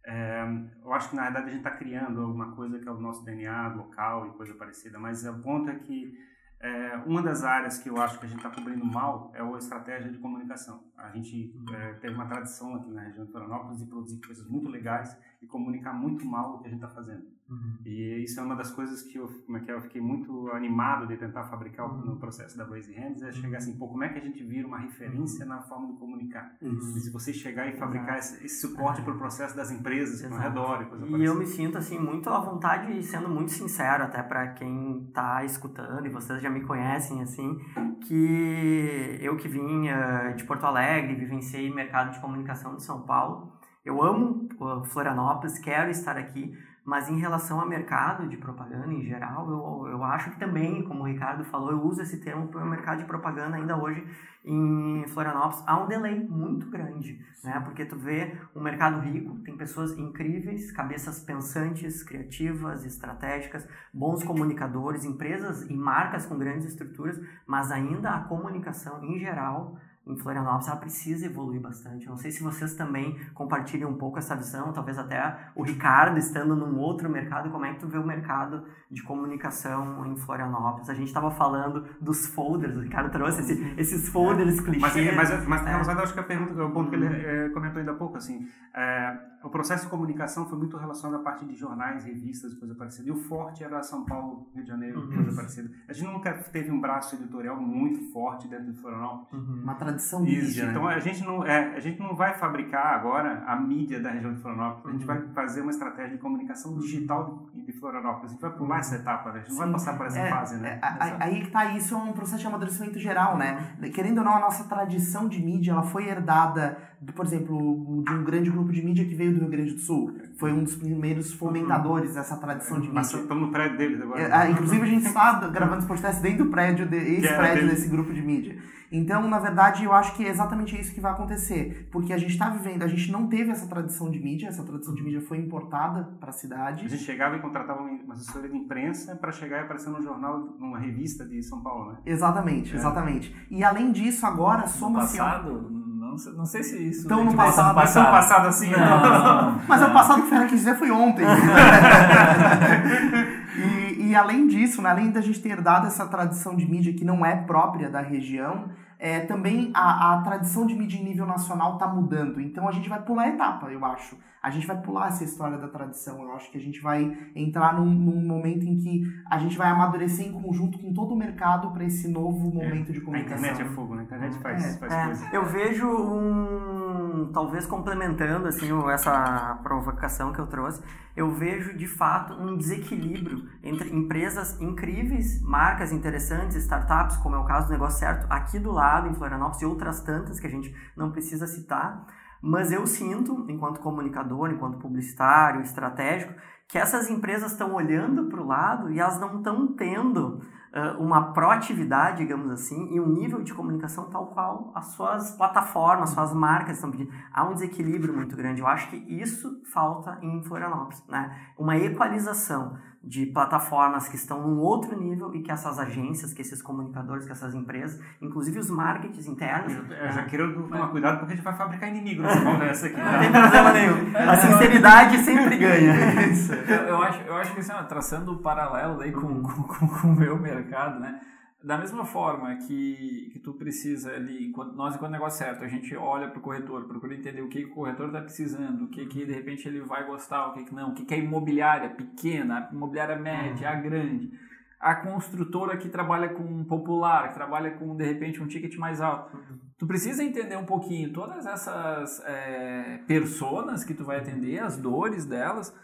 Speaker 4: é, eu acho que na verdade a gente está criando alguma coisa que é o nosso DNA local e coisa parecida, mas o ponto é que é, uma das áreas que eu acho que a gente está cobrindo mal é a estratégia de comunicação. A gente é, teve uma tradição aqui na região de Florianópolis de produzir coisas muito legais e comunicar muito mal o que a gente está fazendo. Uhum. E isso é uma das coisas que eu, como é que é, eu fiquei muito animado de tentar fabricar uhum. no processo da Raise Hands, é chegar assim, pô, como é que a gente vira uma referência na forma de comunicar? Uhum. E se você chegar e fabricar esse, esse, suporte para o processo das empresas ao redor e coisa
Speaker 1: E eu me sinto assim muito à vontade e sendo muito sincero até para quem está escutando e vocês já me conhecem assim, que eu que vim uh, de Porto Alegre, vivenciei mercado de comunicação de São Paulo, eu amo Florianópolis, quero estar aqui, mas em relação ao mercado de propaganda em geral, eu, eu acho que também, como o Ricardo falou, eu uso esse termo para o mercado de propaganda ainda hoje em Florianópolis. Há um delay muito grande, né? Porque tu vê um mercado rico, tem pessoas incríveis, cabeças pensantes, criativas, estratégicas, bons comunicadores, empresas e marcas com grandes estruturas, mas ainda a comunicação em geral em Florianópolis, ela precisa evoluir bastante. Eu não sei se vocês também compartilham um pouco essa visão, talvez até o Ricardo estando num outro mercado, como é que tu vê o mercado de comunicação em Florianópolis? A gente estava falando dos folders, o Ricardo trouxe esse, esses folders é. clichês.
Speaker 4: Mas, mas, mas, é. mas acho que a pergunta, o ponto que ele é, comentou ainda há pouco, assim, é, o processo de comunicação foi muito relacionado à parte de jornais, revistas, coisa parecida. E o forte era São Paulo, Rio de Janeiro, uhum. coisa parecida. A gente nunca teve um braço editorial muito forte dentro de Florianópolis.
Speaker 2: Uhum. Uma tradição de mídia.
Speaker 4: Né? Então a gente, não, é, a gente não vai fabricar agora a mídia da região de Florianópolis. A gente vai uhum. fazer uma estratégia de comunicação digital de Florianópolis. A gente vai pular essa etapa, né? A gente Sim. não vai passar por essa é, fase, né?
Speaker 2: É, aí que tá, isso é um processo de amadurecimento geral, né? Querendo ou não, a nossa tradição de mídia, ela foi herdada, por exemplo, de um grande grupo de mídia que veio do Rio Grande do Sul. Foi um dos primeiros fomentadores dessa tradição de mídia.
Speaker 4: Mas estamos no prédio deles agora.
Speaker 2: É, ah, inclusive, a gente está gravando esse podcast dentro do prédio, de, esse prédio desse grupo de mídia. Então, na verdade, eu acho que é exatamente isso que vai acontecer. Porque a gente está vivendo, a gente não teve essa tradição de mídia, essa tradição de mídia foi importada para a cidade.
Speaker 4: A gente chegava e contratava uma assessoria de imprensa para chegar e aparecer no jornal, numa revista de São Paulo, né?
Speaker 2: Exatamente, é. exatamente. E além disso, agora soma-se.
Speaker 3: passado, não sei, não sei se isso.
Speaker 2: Tão no passado,
Speaker 3: passado. Tão passado assim. Não,
Speaker 2: não, Mas o passado que o quis dizer foi ontem. e, e além disso, né, além da gente ter herdado essa tradição de mídia que não é própria da região, é, também a, a tradição de mídia em nível nacional está mudando. Então a gente vai pular a etapa, eu acho. A gente vai pular essa história da tradição. Eu acho que a gente vai entrar num, num momento em que a gente vai amadurecer em conjunto com todo o mercado para esse novo momento é. de comunicação.
Speaker 4: A internet é fogo, né? A internet faz, é. faz
Speaker 1: é.
Speaker 4: coisa.
Speaker 1: Eu vejo um. Talvez complementando assim, essa provocação que eu trouxe, eu vejo de fato um desequilíbrio entre empresas incríveis, marcas interessantes, startups, como é o caso do Negócio Certo, aqui do lado, em Florianópolis, e outras tantas que a gente não precisa citar. Mas eu sinto, enquanto comunicador, enquanto publicitário, estratégico, que essas empresas estão olhando para o lado e elas não estão tendo uh, uma proatividade, digamos assim, e um nível de comunicação tal qual as suas plataformas, suas marcas estão pedindo. Há um desequilíbrio muito grande. Eu acho que isso falta em Florianópolis, né? Uma equalização de plataformas que estão num outro nível e que essas agências, que esses comunicadores, que essas empresas, inclusive os marketings internos.
Speaker 4: Eu, eu já quero tomar cuidado porque a gente vai fabricar inimigo nessa conversa aqui.
Speaker 1: Não tem problema nenhum. A sinceridade sempre ganha.
Speaker 3: eu, eu, acho, eu acho que assim, traçando o um paralelo aí com, com, com, com o meu mercado, né? Da mesma forma que, que tu precisa ali, enquanto, nós enquanto negócio certo, a gente olha para o corretor, procura entender o que, o corretor está precisando, o que, que de repente ele vai gostar, o que, que não, o que, que é imobiliária pequena, a imobiliária média, a grande, a construtora que trabalha com popular, que trabalha com de repente um ticket mais alto. Tu precisa entender um pouquinho todas essas é, personas que tu vai atender, as dores delas,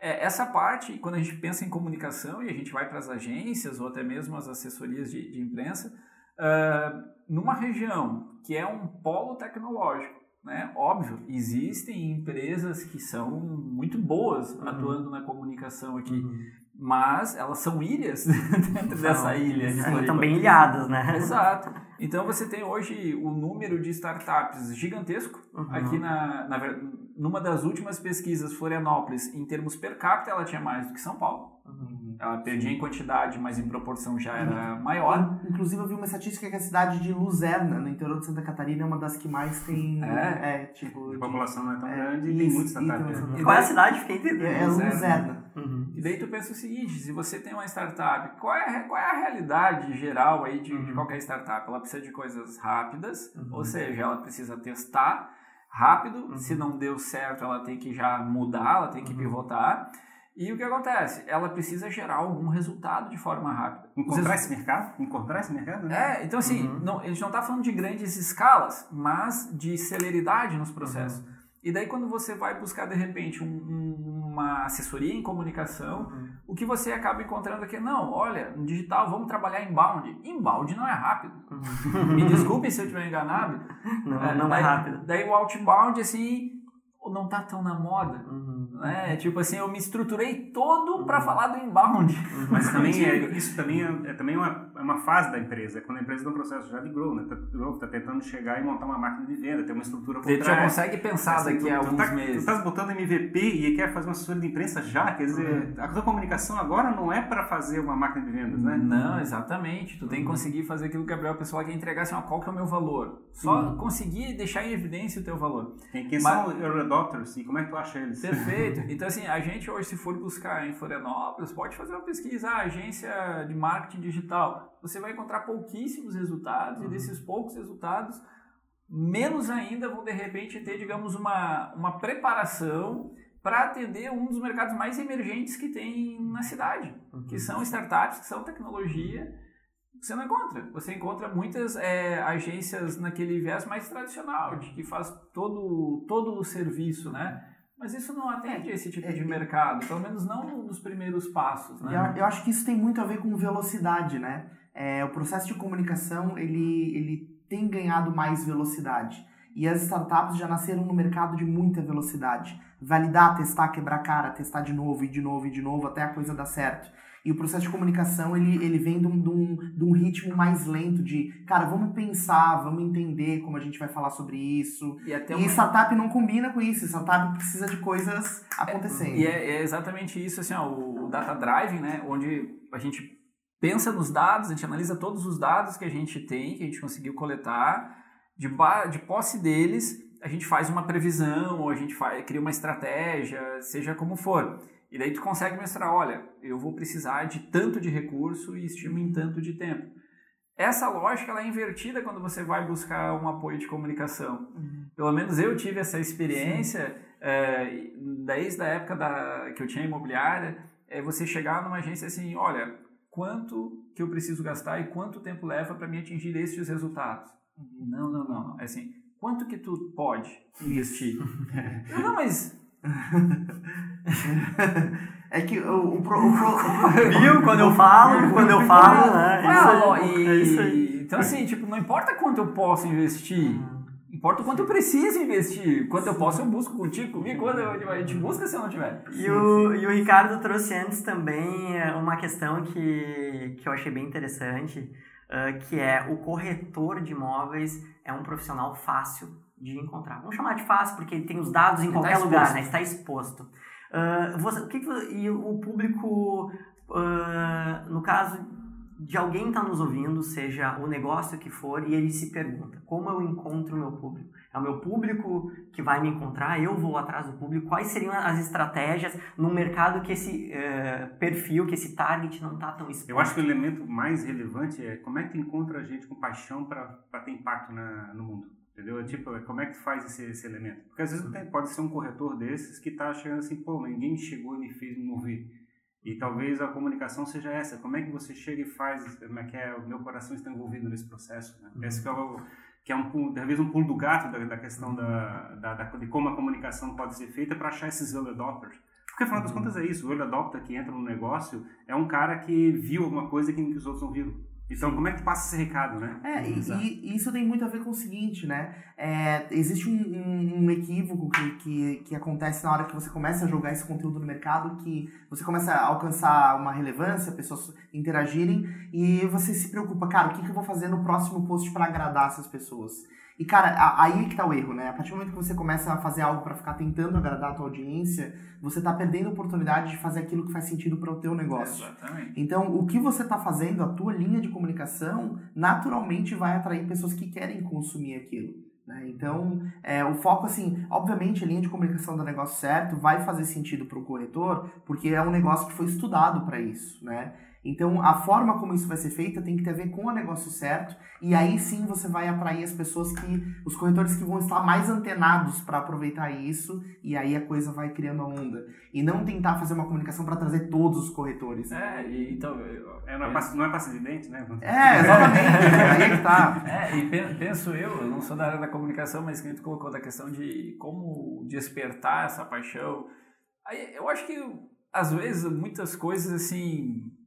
Speaker 3: é, essa parte, quando a gente pensa em comunicação e a gente vai para as agências ou até mesmo as assessorias de, de imprensa, uh, numa região que é um polo tecnológico, né? Óbvio, existem empresas que são muito boas uhum. atuando na comunicação aqui, uhum. mas elas são ilhas dentro dessa ilha.
Speaker 1: Estão bem ilhadas, né?
Speaker 3: Exato. Então você tem hoje o número de startups gigantesco uhum. aqui na, na numa das últimas pesquisas, Florianópolis, em termos per capita, ela tinha mais do que São Paulo.
Speaker 2: Uhum.
Speaker 3: Ela perdia em quantidade, mas em proporção já era maior.
Speaker 2: Inclusive, eu vi uma estatística que a cidade de Luzerna, no interior de Santa Catarina, é uma das que mais tem.
Speaker 3: É?
Speaker 2: tipo.
Speaker 4: A
Speaker 2: de-
Speaker 4: população não é tão
Speaker 2: É,
Speaker 4: grande e tem muitos startups. né?
Speaker 1: E qual é a cidade? Fiquei
Speaker 2: É,
Speaker 1: entendendo.
Speaker 2: é
Speaker 3: Luzerna.
Speaker 2: Luzerna.
Speaker 1: Uhum.
Speaker 3: E daí tu pensa o seguinte, se você tem uma startup, qual é, a- qual é a realidade geral aí de, de qualquer startup? Ela precisa de coisas rápidas,
Speaker 1: Uhum.
Speaker 3: ou seja, ela precisa testar rápido, se não deu certo ela tem que já mudar, ela tem que pivotar. E o que acontece? Ela precisa gerar algum resultado de forma rápida.
Speaker 4: Encontrar esse mercado? Encontrar esse mercado? né?
Speaker 3: É, então assim, não- a gente não está falando de grandes escalas, mas de celeridade nos processos. E daí quando você vai buscar de repente um- um- uma assessoria em comunicação, o que você acaba encontrando aqui, não, olha, no digital vamos trabalhar inbound. Inbound não é rápido. Me desculpe se eu estiver enganado.
Speaker 1: Não, não é
Speaker 3: daí,
Speaker 1: rápido.
Speaker 3: Daí o outbound, assim, não tá tão na moda.
Speaker 1: Uhum.
Speaker 3: Né? Tipo assim, eu me estruturei todo para falar do inbound.
Speaker 4: Mas também é, isso também é, é também uma, é uma fase da empresa. É quando a empresa está um processo já de growth, né? Tá, growth, tá tentando chegar e montar uma máquina de venda, ter uma estrutura por
Speaker 3: Você já consegue pensar
Speaker 4: Assim,
Speaker 3: daqui a
Speaker 4: tu, tu
Speaker 3: alguns
Speaker 4: tá,
Speaker 3: meses.
Speaker 4: Tu estás botando MVP e quer fazer uma assessoria de imprensa já, quer dizer, a tua comunicação agora não é para fazer uma máquina de vendas, né?
Speaker 3: Não, exatamente. Tu tem que conseguir fazer aquilo que o Gabriel Pessoal quer entregar assim, ó, qual que é o meu valor. Só conseguir deixar em evidência o teu valor.
Speaker 4: Quem, quem
Speaker 3: Mas-
Speaker 4: são adopters e como é que tu acha eles?
Speaker 3: Perfeito. Então, assim, a gente hoje, se for buscar em Florianópolis, pode fazer uma pesquisa, ah, agência de marketing digital. Você vai encontrar pouquíssimos resultados, e desses poucos resultados, menos ainda vão, de repente, ter, digamos, uma, uma preparação para atender um dos mercados mais emergentes que tem na cidade, que são startups, que são tecnologia. Você não encontra. Você encontra muitas é, agências naquele viés mais tradicional, de que faz todo, todo o serviço, né? Mas isso não atende a esse tipo de mercado, pelo menos não nos primeiros passos, né?
Speaker 2: Eu, eu acho que isso tem muito a ver com velocidade, né? É, o processo de comunicação, ele, ele tem ganhado mais velocidade. E as startups já nasceram no mercado de muita velocidade. Validar, testar, quebrar cara, testar de novo e de novo e de novo até a coisa dar certo. E o processo de comunicação, ele, ele vem de um, de, um, de um ritmo mais lento de, cara, vamos pensar, vamos entender como a gente vai falar sobre isso.
Speaker 3: E até
Speaker 2: e
Speaker 3: uma-
Speaker 2: startup não combina com isso. Startup precisa de coisas acontecendo.
Speaker 3: E é, é exatamente isso, assim, ó, o, o data driving, né, onde a gente pensa nos dados, a gente analisa todos os dados que a gente tem, que a gente conseguiu coletar, de, de posse deles, a gente faz uma previsão, ou a gente faz, cria uma estratégia, seja como for. E daí tu consegue mostrar, olha, eu vou precisar de tanto de recurso e estimo em tanto de tempo. Essa lógica ela é invertida quando você vai buscar um apoio de comunicação. Pelo menos eu tive essa experiência é, desde a época da, que eu tinha imobiliária, é você chegar numa agência assim, olha, quanto que eu preciso gastar e quanto tempo leva para me atingir estes resultados? Não, não, não, não. É assim, quanto que tu pode investir? Não, mas
Speaker 2: É que o, o, pro- o pro-
Speaker 1: Viu? Quando eu falo, quando eu falo, né?
Speaker 3: Qual é
Speaker 1: Isso
Speaker 3: a
Speaker 1: aí,
Speaker 3: lo-
Speaker 1: é
Speaker 3: e-
Speaker 1: isso aí.
Speaker 3: Então, assim, tipo, não importa quanto eu posso investir, importa o quanto eu preciso investir. Quanto eu posso, eu busco contigo, comigo, quando eu, a gente busca se eu não tiver.
Speaker 1: E o, e o Ricardo trouxe antes também é, uma questão que, que eu achei bem interessante, ah, que é o corretor de imóveis é um profissional fácil de encontrar. Vamos chamar de fácil porque tem os dados em
Speaker 3: Ele
Speaker 1: qualquer
Speaker 3: tá
Speaker 1: lugar, né? Está exposto. Ah, você, o que e o público, ah, no caso de alguém estar nos ouvindo, seja o negócio que for, e ele se pergunta, como eu encontro o meu público? É o meu público que vai me encontrar, eu vou atrás do público, quais seriam as estratégias num mercado que esse eh, perfil, que esse target não está tão exposto?
Speaker 4: Eu acho que o elemento mais relevante é como é que tu encontra a gente com paixão para ter impacto na, no mundo. Entendeu? É tipo, é como é que tu faz esse, esse elemento? Porque às vezes tem- pode ser um corretor desses que está achando assim, pô, ninguém chegou e me fez me mover. E talvez a comunicação seja essa. Como é que você chega e faz, como é que é, o meu coração está envolvido nesse processo. Né? Esse que é, o, que é um, talvez um pulo do gato da, da questão da, da, da- de como a comunicação pode ser feita para achar esses early adopters. Porque afinal das contas é isso, o early adopter que entra no negócio é um cara que viu alguma coisa que, que os outros não viram. Então, como é que passa esse recado, né?
Speaker 2: É, e, e, isso tem muito a ver com o seguinte, né? É, existe um, um, um equívoco que, que, que, acontece na hora que você começa a jogar esse conteúdo no mercado, que você começa a alcançar uma relevância, pessoas interagirem, e você se preocupa, cara, o que, que eu vou fazer no próximo post para agradar essas pessoas? E, cara, aí que tá o erro, né? A partir do momento que você começa a fazer algo para ficar tentando agradar a tua audiência, você tá perdendo a oportunidade de fazer aquilo que faz sentido para o teu negócio.
Speaker 3: Exatamente.
Speaker 2: Então, o que você tá fazendo, a tua linha de comunicação, naturalmente vai atrair pessoas que querem consumir aquilo. Né? Então, é, o foco, assim, obviamente a linha de comunicação do negócio certo vai fazer sentido para o corretor, porque é um negócio que foi estudado para isso, né? Então, a forma como isso vai ser feita tem que ter a ver com o negócio certo, e aí sim você vai atrair as pessoas que, os corretores que vão estar mais antenados para aproveitar isso, e aí a coisa vai criando a onda. E não tentar fazer uma comunicação para trazer todos os corretores.
Speaker 3: É, e, então.
Speaker 4: É, não, é passa, não é de dente, né?
Speaker 2: É, exatamente. aí é que tá.
Speaker 3: É, e penso eu, eu não sou da área da comunicação, mas que tu colocou da questão de como despertar essa paixão. Aí eu acho que às vezes muitas coisas assim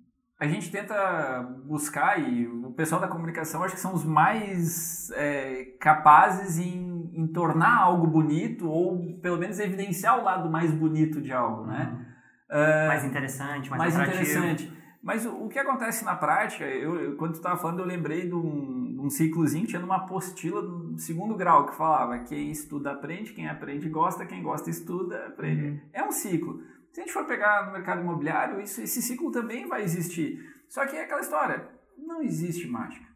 Speaker 3: a gente tenta buscar, e o pessoal da comunicação acho que são os mais é, capazes em, em, tornar algo bonito, ou pelo menos evidenciar o lado mais bonito de algo, né?
Speaker 1: Uhum. Uh, mais interessante, mais,
Speaker 3: mais interessante. Mas o, o, que acontece na prática, eu, eu quando tu estava falando, eu lembrei de um, um ciclozinho, tinha uma apostila do segundo grau que falava quem estuda aprende, quem aprende gosta, quem gosta estuda aprende. Uhum. É um ciclo. Se a gente for pegar no mercado imobiliário, isso, esse ciclo também vai existir. Só que é aquela história, não existe mágica.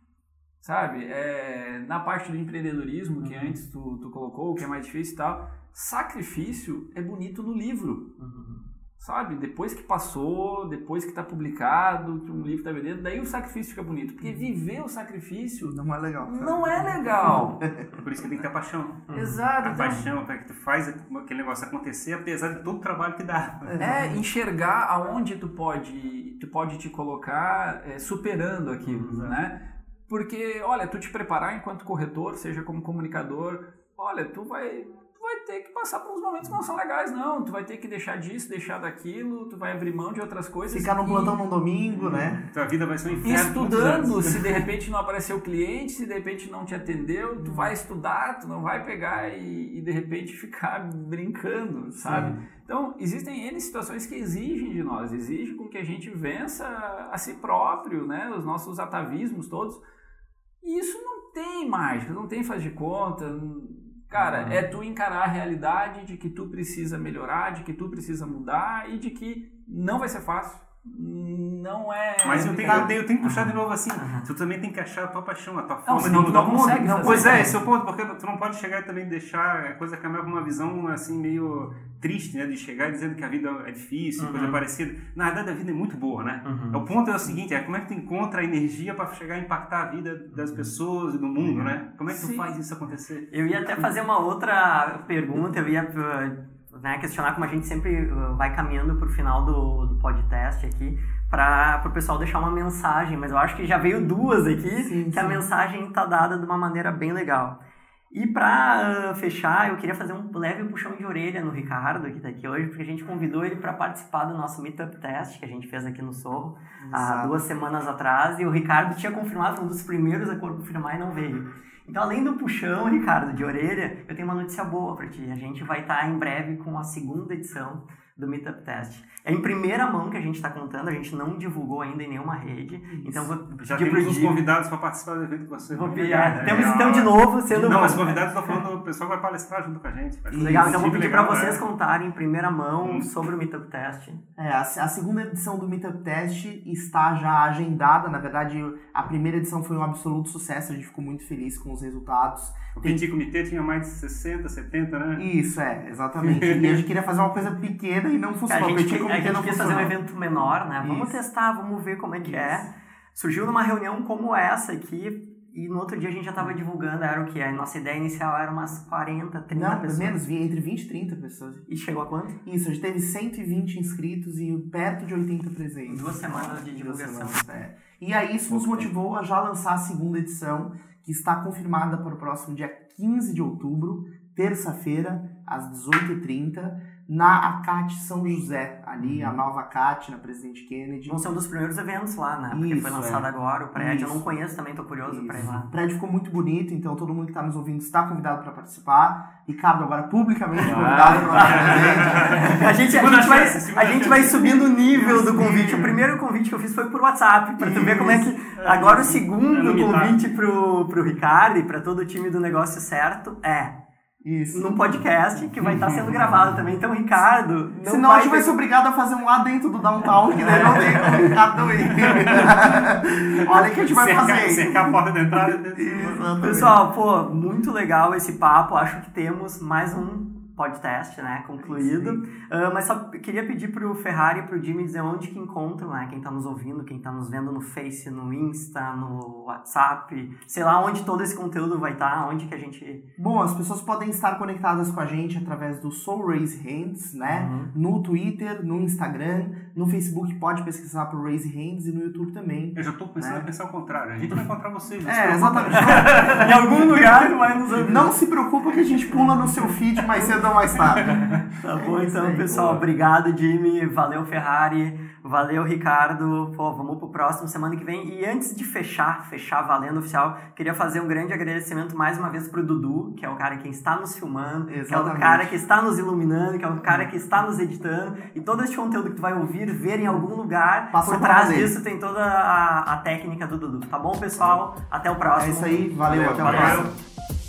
Speaker 3: Sabe? É, na parte do empreendedorismo, que uhum. antes tu, tu colocou, que é mais difícil e tal, sacrifício é bonito no livro. Uhum sabe? Depois que passou, depois que está publicado, que um livro está vendendo, daí o sacrifício fica bonito. Porque uhum. viver o sacrifício
Speaker 2: não é legal.
Speaker 3: Não é legal.
Speaker 4: Por isso que tem que ter paixão.
Speaker 3: Uhum. Exato.
Speaker 4: A então... paixão para que tu faz aquele negócio acontecer, apesar de todo o trabalho que dá.
Speaker 3: É, enxergar aonde tu pode, tu pode te colocar é, superando aquilo, uhum. né? Porque, olha, tu te preparar enquanto corretor, seja como comunicador, olha, tu vai vai ter que passar por uns momentos que não são legais, não. Tu vai ter que deixar disso, deixar daquilo, tu vai abrir mão de outras coisas.
Speaker 2: Ficar no plantão no domingo, né?
Speaker 4: Tua vida vai ser um inferno.
Speaker 3: Estudando, se de repente não apareceu o cliente, se de repente não te atendeu, tu vai estudar, tu não vai pegar e, e de repente ficar brincando, sabe? Sim. Então, existem N situações que exigem de nós, exigem com que a gente vença a si próprio, né? Os nossos atavismos todos. E isso não tem mágica, não tem faz de conta, Cara, uhum. é tu encarar a realidade de que tu precisa melhorar, de que tu precisa mudar e de que não vai ser fácil. Não é.
Speaker 4: Mas eu tenho, eu tenho, eu tenho que puxar de novo assim. Uhum. Tu também tem que achar a tua paixão, a tua
Speaker 3: forma não, de mudar
Speaker 4: o
Speaker 3: mundo. Não,
Speaker 4: pois é, esse é o ponto, porque tu não pode chegar e também deixar a coisa caminhar com uma visão assim meio triste, né? De chegar dizendo que a vida é difícil, uhum. coisa parecida. Na verdade, a vida é muito boa, né? Uhum. O ponto é o seguinte: é como é que tu encontra a energia para chegar a impactar a vida das pessoas e do mundo, né? Como é que tu Sim. faz isso acontecer?
Speaker 1: Eu ia até fazer uma outra pergunta, eu ia né, questionar como a gente sempre uh, vai caminhando para o final do, do podcast aqui para o pessoal deixar uma mensagem, mas eu acho que já veio duas aqui, sim, que sim. a mensagem está dada de uma maneira bem legal. E para uh, fechar, eu queria fazer um leve puxão de orelha no Ricardo, que está aqui hoje, porque a gente convidou ele para participar do nosso Meetup Test, que a gente fez aqui no Sorro, há duas semanas atrás, e o Ricardo tinha confirmado, foi um dos primeiros a confirmar e não veio. Então, além do puxão, Ricardo, de orelha, eu tenho uma notícia boa para ti. A gente vai estar tá em breve com a segunda edição do Meetup Test. É em primeira mão que a gente está contando, a gente não divulgou ainda em nenhuma rede. Então vou
Speaker 4: Já temos os convidados para participar do evento com você.
Speaker 1: Vou pedir. É, temos então de novo sendo.
Speaker 4: Não, mas convidados estou falando, o pessoal vai palestrar junto com a gente.
Speaker 1: Legal, então vou pedir para vocês é. contarem em primeira mão hum. sobre o Meetup Test.
Speaker 2: É, a, a, segunda edição do Meetup Test está já agendada. Na verdade, a primeira edição foi um absoluto sucesso, a gente ficou muito feliz com os resultados.
Speaker 4: O Petit Comitê tinha mais de 60, 70, né?
Speaker 2: Isso, é, exatamente. e a gente queria fazer uma coisa pequena e não funcionou.
Speaker 1: A gente, a gente não quis fazer um evento menor, né? Vamos Isso. testar, vamos ver como é que é. Isso. é. Surgiu numa reunião como essa aqui, e no outro dia a gente já estava divulgando, era o que? A nossa ideia inicial era umas 40, 30
Speaker 2: Não,
Speaker 1: pessoas.
Speaker 2: menos, entre 20 e 30 pessoas.
Speaker 1: E chegou a quanto?
Speaker 2: Isso, a gente teve 120 inscritos e perto de 80 presentes.
Speaker 1: Duas semanas de divulgação.
Speaker 2: Semanas, é. E aí isso nos motivou a já lançar a segunda edição, que está confirmada para o próximo dia 15 de outubro, terça-feira, às 18h30 na ACAT São José, ali, a nova ACAT, na Presidente Kennedy.
Speaker 1: Vão ser um dos primeiros eventos lá, né? Porque
Speaker 2: Isso,
Speaker 1: foi lançado
Speaker 2: é.
Speaker 1: agora o prédio. Eu
Speaker 2: Isso.
Speaker 1: não conheço também, tô curioso pra ir lá.
Speaker 2: O prédio ficou muito bonito, então todo mundo que está nos ouvindo está convidado para participar. Ricardo, agora publicamente convidado para.
Speaker 1: A gente, a gente, vai, a gente vai subindo o nível do convite. O primeiro convite que eu fiz foi por WhatsApp, pra tu ver como é que. Agora o segundo convite pro, pro Ricardo e pra todo o time do negócio certo é
Speaker 2: Isso.
Speaker 1: num podcast que vai estar sendo gravado também. Então, Ricardo, não
Speaker 2: Senão a
Speaker 1: vai
Speaker 2: gente vai
Speaker 1: ter-
Speaker 2: ser obrigado a fazer um lá dentro do downtown, que daí não tem como o Ricardo ir. Olha o que a gente vai
Speaker 4: cercar,
Speaker 2: fazer.
Speaker 4: cercar a porta da entrada.
Speaker 1: Pessoal, pô, muito legal esse papo. Acho que temos mais um podcast, né, concluído. Ah, mas só queria pedir pro Ferrari e pro Jimmy dizer onde que encontram, né, quem tá nos ouvindo, quem tá nos vendo no Face, no Insta, no WhatsApp, sei lá onde todo esse conteúdo vai estar, onde que a gente...
Speaker 2: Bom, as pessoas podem estar conectadas com a gente através do Soul Raise Hands, né? No Twitter, no Instagram, no Facebook pode pesquisar por Raise Hands e no YouTube também.
Speaker 4: Eu já tô começando
Speaker 2: É.
Speaker 4: a pensar o contrário. A gente vai encontrar vocês. se
Speaker 2: É, exatamente.
Speaker 1: em algum lugar vai nos ouvir.
Speaker 2: Não se preocupa que a gente pula no seu feed mais cedo ou mais tarde.
Speaker 1: Tá bom,
Speaker 2: É
Speaker 1: então,
Speaker 2: aí,
Speaker 1: pessoal.
Speaker 2: boa.
Speaker 1: Obrigado, Jimmy. Valeu, Ferrari. Valeu, Ricardo. Pô, vamos pro próximo semana que vem. E antes de fechar, fechar valendo oficial, queria fazer um grande agradecimento mais uma vez pro Dudu, que é o cara que está nos filmando, que é o
Speaker 2: Exatamente.
Speaker 1: cara que está nos iluminando, que é o cara que está nos editando. E todo este conteúdo que tu vai ouvir, ver em algum lugar,
Speaker 2: Passou
Speaker 1: por trás disso tem toda a, a técnica do Dudu. Tá bom, pessoal? Até o próximo.
Speaker 2: É isso aí, valeu,
Speaker 4: Valeu,
Speaker 2: até o
Speaker 4: valeu.
Speaker 2: próximo.